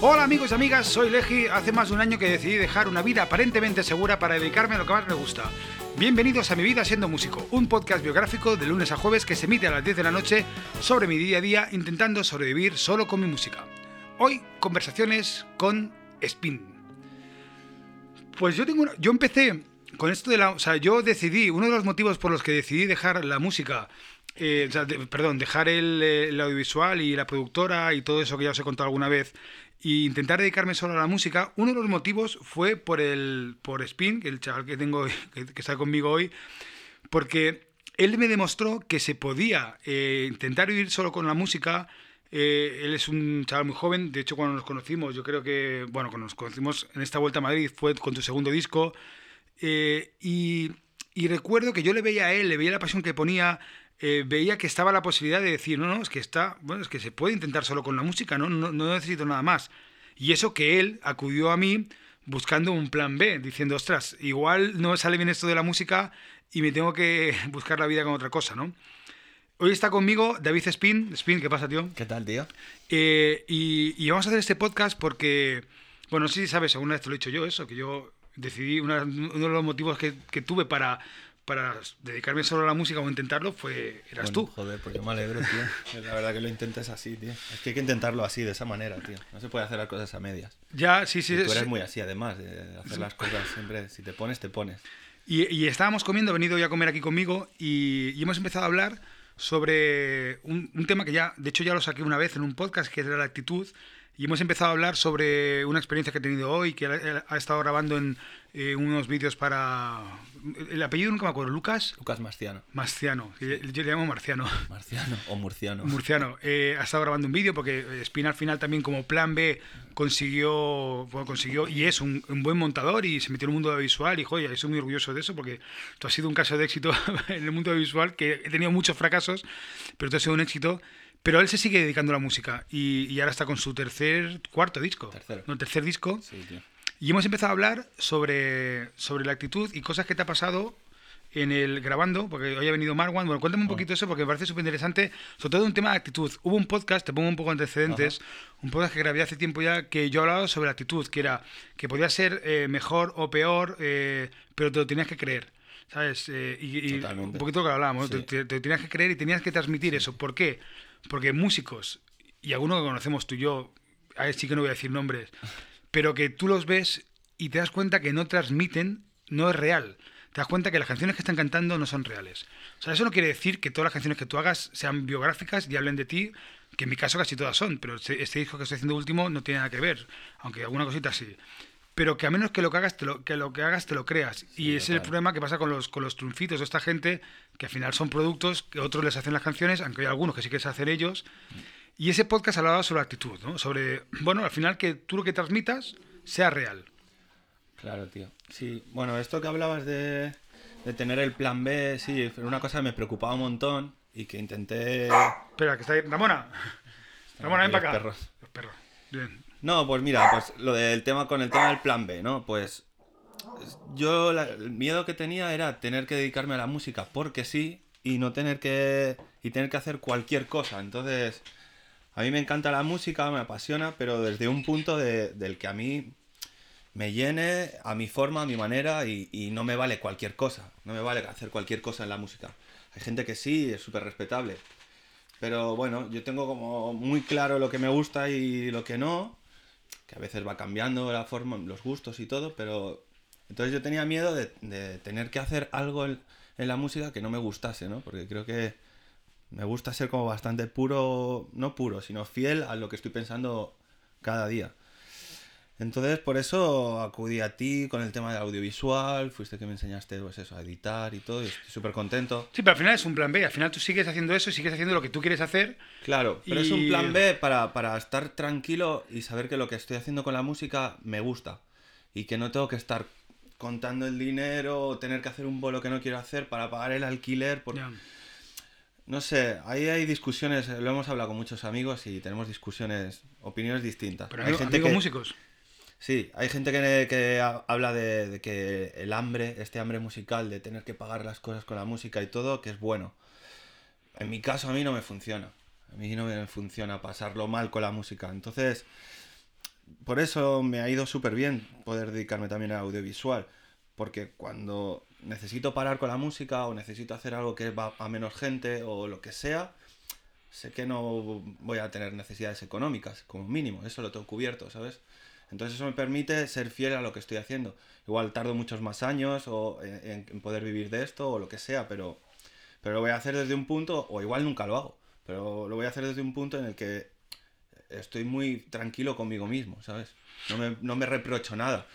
Hola amigos y amigas, soy Leji. Hace más de un año que decidí dejar una vida aparentemente segura para dedicarme a lo que más me gusta. Bienvenidos a Mi Vida Siendo Músico, un podcast biográfico de lunes a jueves que se emite a las 10 de la noche sobre mi día a día intentando sobrevivir solo con mi música. Hoy, conversaciones con Spin. Pues yo tengo una- yo empecé con esto de la, o sea, yo decidí, uno de los motivos por los que decidí dejar la música, eh, o sea, perdón, dejar eh, el audiovisual y la productora y todo eso que ya os he contado alguna vez, e intentar dedicarme solo a la música, uno de los motivos fue por el, por Spin, el chaval que tengo, que, que está conmigo hoy, porque él me demostró que se podía eh, intentar vivir solo con la música. Eh, él es un chaval muy joven, de hecho cuando nos conocimos, yo creo que, bueno, cuando nos conocimos en esta vuelta a Madrid fue con tu segundo disco, eh, y, y recuerdo que yo le veía a él, le veía la pasión que ponía, eh, veía que estaba la posibilidad de decir, no, no, es que está, bueno, es que se puede intentar solo con la música, no, no, no necesito nada más. Y eso que él acudió a mí buscando un plan B, diciendo, ostras, igual no me sale bien esto de la música y me tengo que buscar la vida con otra cosa, ¿no? Hoy está conmigo David Spin. Spin, ¿qué pasa, tío? ¿Qué tal, tío? Eh, y, y vamos a hacer este podcast porque, bueno, si sabes, alguna vez te lo he dicho yo, eso, que yo decidí, una- uno de los motivos que, que tuve para, para dedicarme solo a la música o intentarlo fue, eras Bueno, tú. Joder, pues yo me alegro, tío. La verdad que lo intentes así, tío. Es que hay que intentarlo así, de esa manera, tío. No se puede hacer las cosas a medias. Ya, sí, sí. Y tú sí. eres muy así, además, de hacer las cosas siempre. Si te pones, te pones. Y, y estábamos comiendo, ha venido ya a comer aquí conmigo y, y hemos empezado a hablar sobre un, un tema que ya, de hecho ya lo saqué una vez en un podcast, que era la actitud, y hemos empezado a hablar sobre una experiencia que he tenido hoy, que ha, estado grabando en eh, unos vídeos para... El apellido nunca me acuerdo, Lucas Lucas Marciano. Marciano, que yo, yo le llamo Marciano. Marciano o Murciano. Murciano, eh, ha estado grabando un vídeo porque Spin al final también como plan B consiguió, bueno, consiguió y es un, un buen montador y se metió en el mundo visual y joder, estoy muy orgulloso de eso porque tú has sido un caso de éxito en el mundo visual que he tenido muchos fracasos, pero tú has sido un éxito. Pero él se sigue dedicando a la música y, y ahora está con su tercer, cuarto disco. Tercero. No, tercer disco. Sí, tío. Y hemos empezado a hablar sobre, sobre la actitud y cosas que te ha pasado en el grabando, porque hoy ha venido Marwan. Bueno, cuéntame un poquito eso porque me parece súper interesante, sobre todo un tema de actitud. Hubo un podcast, te pongo un poco antecedentes, un podcast que grabé hace tiempo ya que yo hablaba sobre la actitud, que era que podía ser eh, mejor o peor, eh, pero te lo tenías que creer. ¿Sabes? Eh, y, y un poquito lo que hablábamos, Sí. te, te- te tenías que creer y tenías que transmitir eso. ¿Por qué? Porque músicos, y algunos que conocemos tú y yo, a sí que no voy a decir nombres, pero que tú los ves y te das cuenta que no transmiten, no es real. Te das cuenta que las canciones que están cantando no son reales. O sea, eso no quiere decir que todas las canciones que tú hagas sean biográficas y hablen de ti, que en mi caso casi todas son, pero este, este disco que estoy haciendo último no tiene nada que ver, aunque alguna cosita sí. Pero que a menos que lo que hagas te lo, que lo que hagas te lo creas. y ese es el problema que pasa con los, con los triunfitos de esta gente, que al final son productos que otros les hacen las canciones, aunque hay algunos que sí que se hacen ellos. Y ese podcast hablaba sobre actitud, ¿no? Sobre, bueno, al final que tú lo que transmitas sea real. Claro, tío. Sí, bueno, esto que hablabas de, de tener el plan B, sí, fue una cosa que me preocupaba un montón y que intenté... Espera, que está ahí. Ramona. Ramona, ven para acá. perros. Los perros. Bien. No, pues mira, pues lo del tema con el tema del plan B, ¿no? Pues yo la- el miedo que tenía era tener que dedicarme a la música porque sí y no tener que y tener que hacer cualquier cosa. Entonces, a mí me encanta la música, me apasiona, pero desde un punto de- del que a mí me llene a mi forma, a mi manera y, y no me vale cualquier cosa. No me vale hacer cualquier cosa en la música. Hay gente que sí, es súper respetable. Pero bueno, yo tengo como muy claro lo que me gusta y lo que no, que a veces va cambiando la forma, los gustos y todo, pero entonces yo tenía miedo de, tener que hacer algo en, en la música que no me gustase, ¿no? Porque creo que me gusta ser como bastante puro, no puro, sino fiel a lo que estoy pensando cada día. Entonces, por eso acudí a ti con el tema del audiovisual, fuiste que me enseñaste pues eso, a editar y todo, y estoy súper contento. Sí, pero al final es un plan B. Al final tú sigues haciendo eso y sigues haciendo lo que tú quieres hacer. Claro, pero es un plan B para, para estar tranquilo y saber que lo que estoy haciendo con la música me gusta. Y que no tengo que estar contando el dinero o tener que hacer un bolo que no quiero hacer para pagar el alquiler. Por... No sé, ahí hay discusiones, lo hemos hablado con muchos amigos y tenemos discusiones, opiniones distintas. Pero hay amigo- gente amigos que, músicos. Sí, hay gente que, que ha- habla de, de que el hambre, este hambre musical, de tener que pagar las cosas con la música y todo, que es bueno. En mi caso a mí no me funciona. A mí no me funciona pasarlo mal con la música. Entonces, por eso me ha ido súper bien poder dedicarme también al audiovisual. Porque cuando necesito parar con la música o necesito hacer algo que va a menos gente o lo que sea, sé que no voy a tener necesidades económicas, como mínimo, eso lo tengo cubierto, ¿sabes? Entonces eso me permite ser fiel a lo que estoy haciendo. Igual tardo muchos más años o en, en poder vivir de esto o lo que sea, pero, pero lo voy a hacer desde un punto, o igual nunca lo hago, pero lo voy a hacer desde un punto en el que estoy muy tranquilo conmigo mismo, ¿sabes? No me, no me reprocho nada.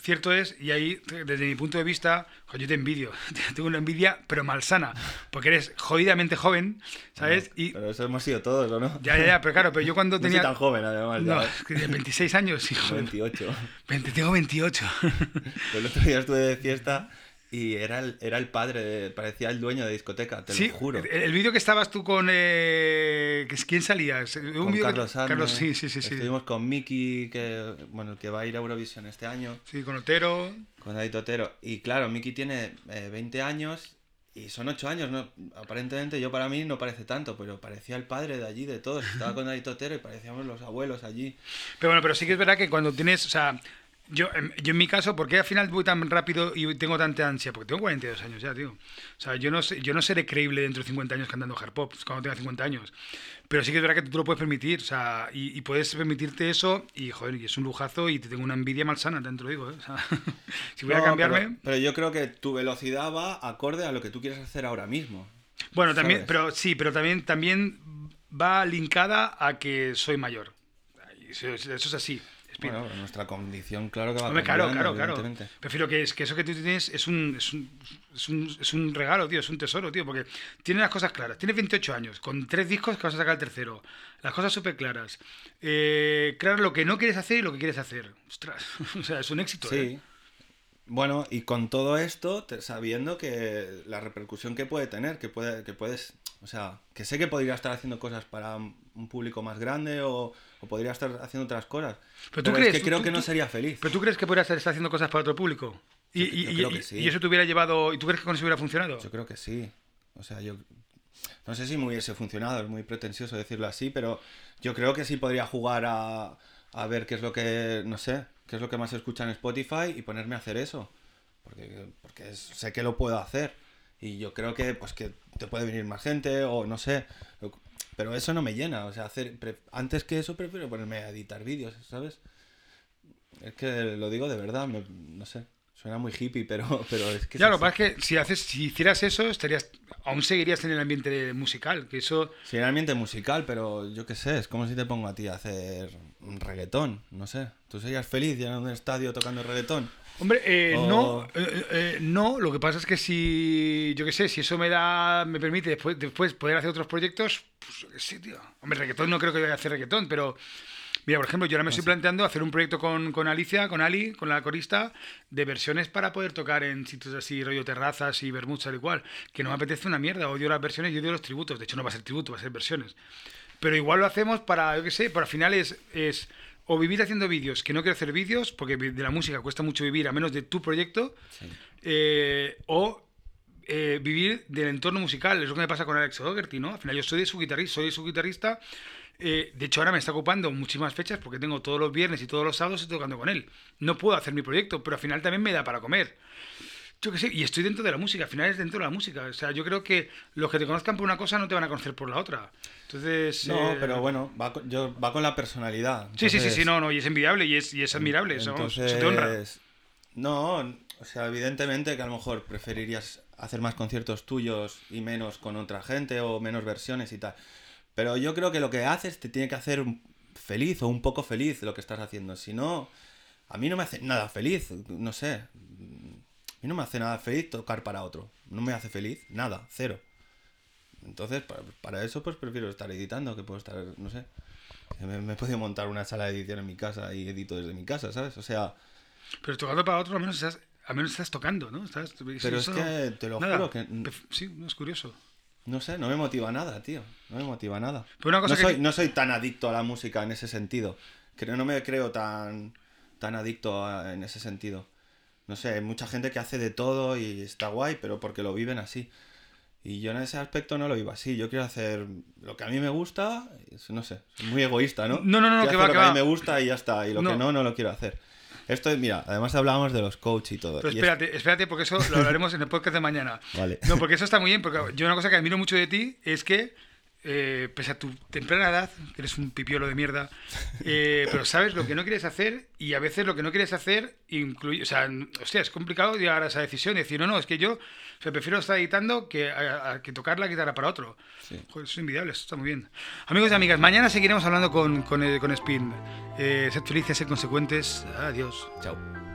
Cierto es, y ahí, desde mi punto de vista, yo te envidio. Tengo una envidia, pero malsana. Porque eres jodidamente joven, ¿sabes? y... Pero eso hemos sido todos, ¿o no? Ya, ya, ya, pero claro, pero yo cuando tenía. No tan joven, además. No, es que 26 años, hijo. 28. 20, tengo 28. Pues el otro día estuve de fiesta y era el, era el padre, parecía el dueño de discoteca, te lo juro. El, el vídeo que estabas tú con. Eh, ¿Quién salías? Un con Carlos que, Carlos, sí, sí, sí. Estuvimos con Miki, que, bueno, que va a ir a Eurovisión este año. Sí, con Otero. Con David Otero. Y claro, Miki tiene eh, 20 años y son 8 años, ¿no? Aparentemente yo para mí no parece tanto, pero parecía el padre de allí, de todos. Estaba con David Otero y parecíamos los abuelos allí. Pero bueno, pero sí que es verdad que cuando tienes, o sea, yo, yo en mi caso, ¿por qué al final voy tan rápido y tengo tanta ansia? Porque tengo 42 años ya, tío. O sea, yo no, sé, yo no seré creíble dentro de 50 años cantando hard pop, cuando tenga 50 años. Pero sí que es verdad que tú te lo puedes permitir, o sea, y, y puedes permitirte eso, y joder, y es un lujazo, y te tengo una envidia malsana, te lo digo, ¿eh? O sea, si voy no, a cambiarme... Pero, pero, yo creo que tu velocidad va acorde a lo que tú quieres hacer ahora mismo. Bueno, también, ¿sabes? pero sí, pero también, también va linkada a que soy mayor. Eso, eso es así. Bueno, nuestra condición, claro que va Hombre, claro, claro, claro. Prefiero que, es, que eso que tú tienes es un, es, un, es, un, es un regalo, tío, es un tesoro, tío, porque tienes las cosas claras. Tienes 28 años, con tres discos que vas a sacar el tercero. Las cosas súper claras. Eh, claro, lo que no quieres hacer y lo que quieres hacer. Ostras, o sea, es un éxito. Sí. ¿eh? Bueno, y con todo esto, sabiendo que la repercusión que puede tener, que, puede, que puedes, o sea, que sé que podría estar haciendo cosas para un público más grande o, o podría estar haciendo otras cosas. Pero, tú pero crees, es que creo tú, que no sería feliz. Pero tú crees que podrías estar haciendo cosas para otro público. Y, yo, yo y, creo y, que sí. y, eso te hubiera llevado. ¿Y tú crees que con eso hubiera funcionado? Yo creo que sí. O sea, yo. No sé si me hubiese funcionado, es muy pretencioso decirlo así, pero yo creo que sí podría jugar a, a ver qué es lo que. No sé, qué es lo que más se escucha en Spotify y ponerme a hacer eso. Porque, porque sé que lo puedo hacer. Y yo creo que, pues, que te puede venir más gente o no sé. Pero eso no me llena. O sea, hacer antes que eso prefiero ponerme a editar vídeos, ¿sabes? Es que lo digo de verdad, me, no sé. Suena muy hippie, pero, pero es que... Ya, lo que pasa es que si, haces, si hicieras eso, estarías aún seguirías en el ambiente musical, que eso... Sí, en el ambiente musical, pero yo qué sé, es como si te pongo a ti a hacer un reggaetón, no sé. ¿Tú serías feliz ya en un estadio tocando reggaetón? Hombre, eh, o... no, eh, eh, no, lo que pasa es que si, yo qué sé, si eso me da, me permite después, después poder hacer otros proyectos, pues sí, tío. Hombre, reggaetón no creo que vaya a hacer reggaetón, pero... Mira, por ejemplo, yo ahora me estoy sé. planteando hacer un proyecto con, con, Alicia, con Ali, con la corista, de versiones para poder tocar en sitios así, rollo terrazas y bermudas, tal y cual. Que no me apetece una mierda, odio las versiones y odio los tributos. De hecho, no va a ser tributo, va a ser versiones. Pero igual lo hacemos para, yo qué sé, para al final es, es o vivir haciendo vídeos, que no quiero hacer vídeos, porque de la música cuesta mucho vivir, a menos de tu proyecto, sí. eh, o eh, vivir del entorno musical. Es lo que me pasa con Alex O'Dougherty, ¿no? Al final yo soy de su guitarrista, soy su guitarrista eh, de hecho, ahora me está ocupando muchísimas fechas porque tengo todos los viernes y todos los sábados estoy tocando con él. No puedo hacer mi proyecto, pero al final también me da para comer. Yo qué sé, y estoy dentro de la música, al final es dentro de la música. O sea, yo creo que los que te conozcan por una cosa no te van a conocer por la otra. Entonces. No, eh... pero bueno, va con, yo, va con la personalidad. Entonces... Sí, sí, sí, sí, no, no, y es envidiable y es, y es admirable. Entonces, eso, se te honra. No, o sea, evidentemente que a lo mejor preferirías hacer más conciertos tuyos y menos con otra gente o menos versiones y tal. Pero yo creo que lo que haces te tiene que hacer feliz o un poco feliz lo que estás haciendo. Si no, a mí no me hace nada feliz, no sé. A mí no me hace nada feliz tocar para otro. No me hace feliz, nada, cero. Entonces, para, para eso, pues prefiero estar editando, que puedo estar, no sé. Me, me he podido montar una sala de edición en mi casa y edito desde mi casa, ¿sabes? O sea. Pero tocando para otro, al menos estás, al menos estás tocando, ¿no? Estás, pero es que te lo nada. juro que. Sí, no es curioso. No sé, no me motiva nada, tío. No me motiva nada. Pero una cosa no, soy, que... no soy tan adicto a la música en ese sentido. Creo, no me creo tan, tan adicto a, en ese sentido. No sé, hay mucha gente que hace de todo y está guay, pero porque lo viven así. Y yo en ese aspecto no lo iba así. Yo quiero hacer lo que a mí me gusta, no sé, soy muy egoísta, ¿no? No, no, no, Quiero que hacer va, lo que que a va. mí me gusta y ya está. Y lo No. que no, no lo quiero hacer. Esto es, mira, además hablábamos de los coach y todo. Pero y es- espérate, espérate, porque eso lo hablaremos en el podcast de mañana. Vale. No, porque eso está muy bien, porque yo una cosa que admiro mucho de ti es que, eh, pese a tu temprana edad, que eres un pipiolo de mierda, eh, pero sabes lo que no quieres hacer y a veces lo que no quieres hacer incluye, o sea, hostia, es complicado llegar a esa decisión y decir, no, no, es que yo o sea, prefiero estar editando que, a- a que tocar la guitarra para otro. Sí. Joder, eso es invidiable, eso está muy bien. Amigos y amigas, mañana seguiremos hablando con, con, con Spin. Eh, sed felices, sed consecuentes. Adiós. Chao.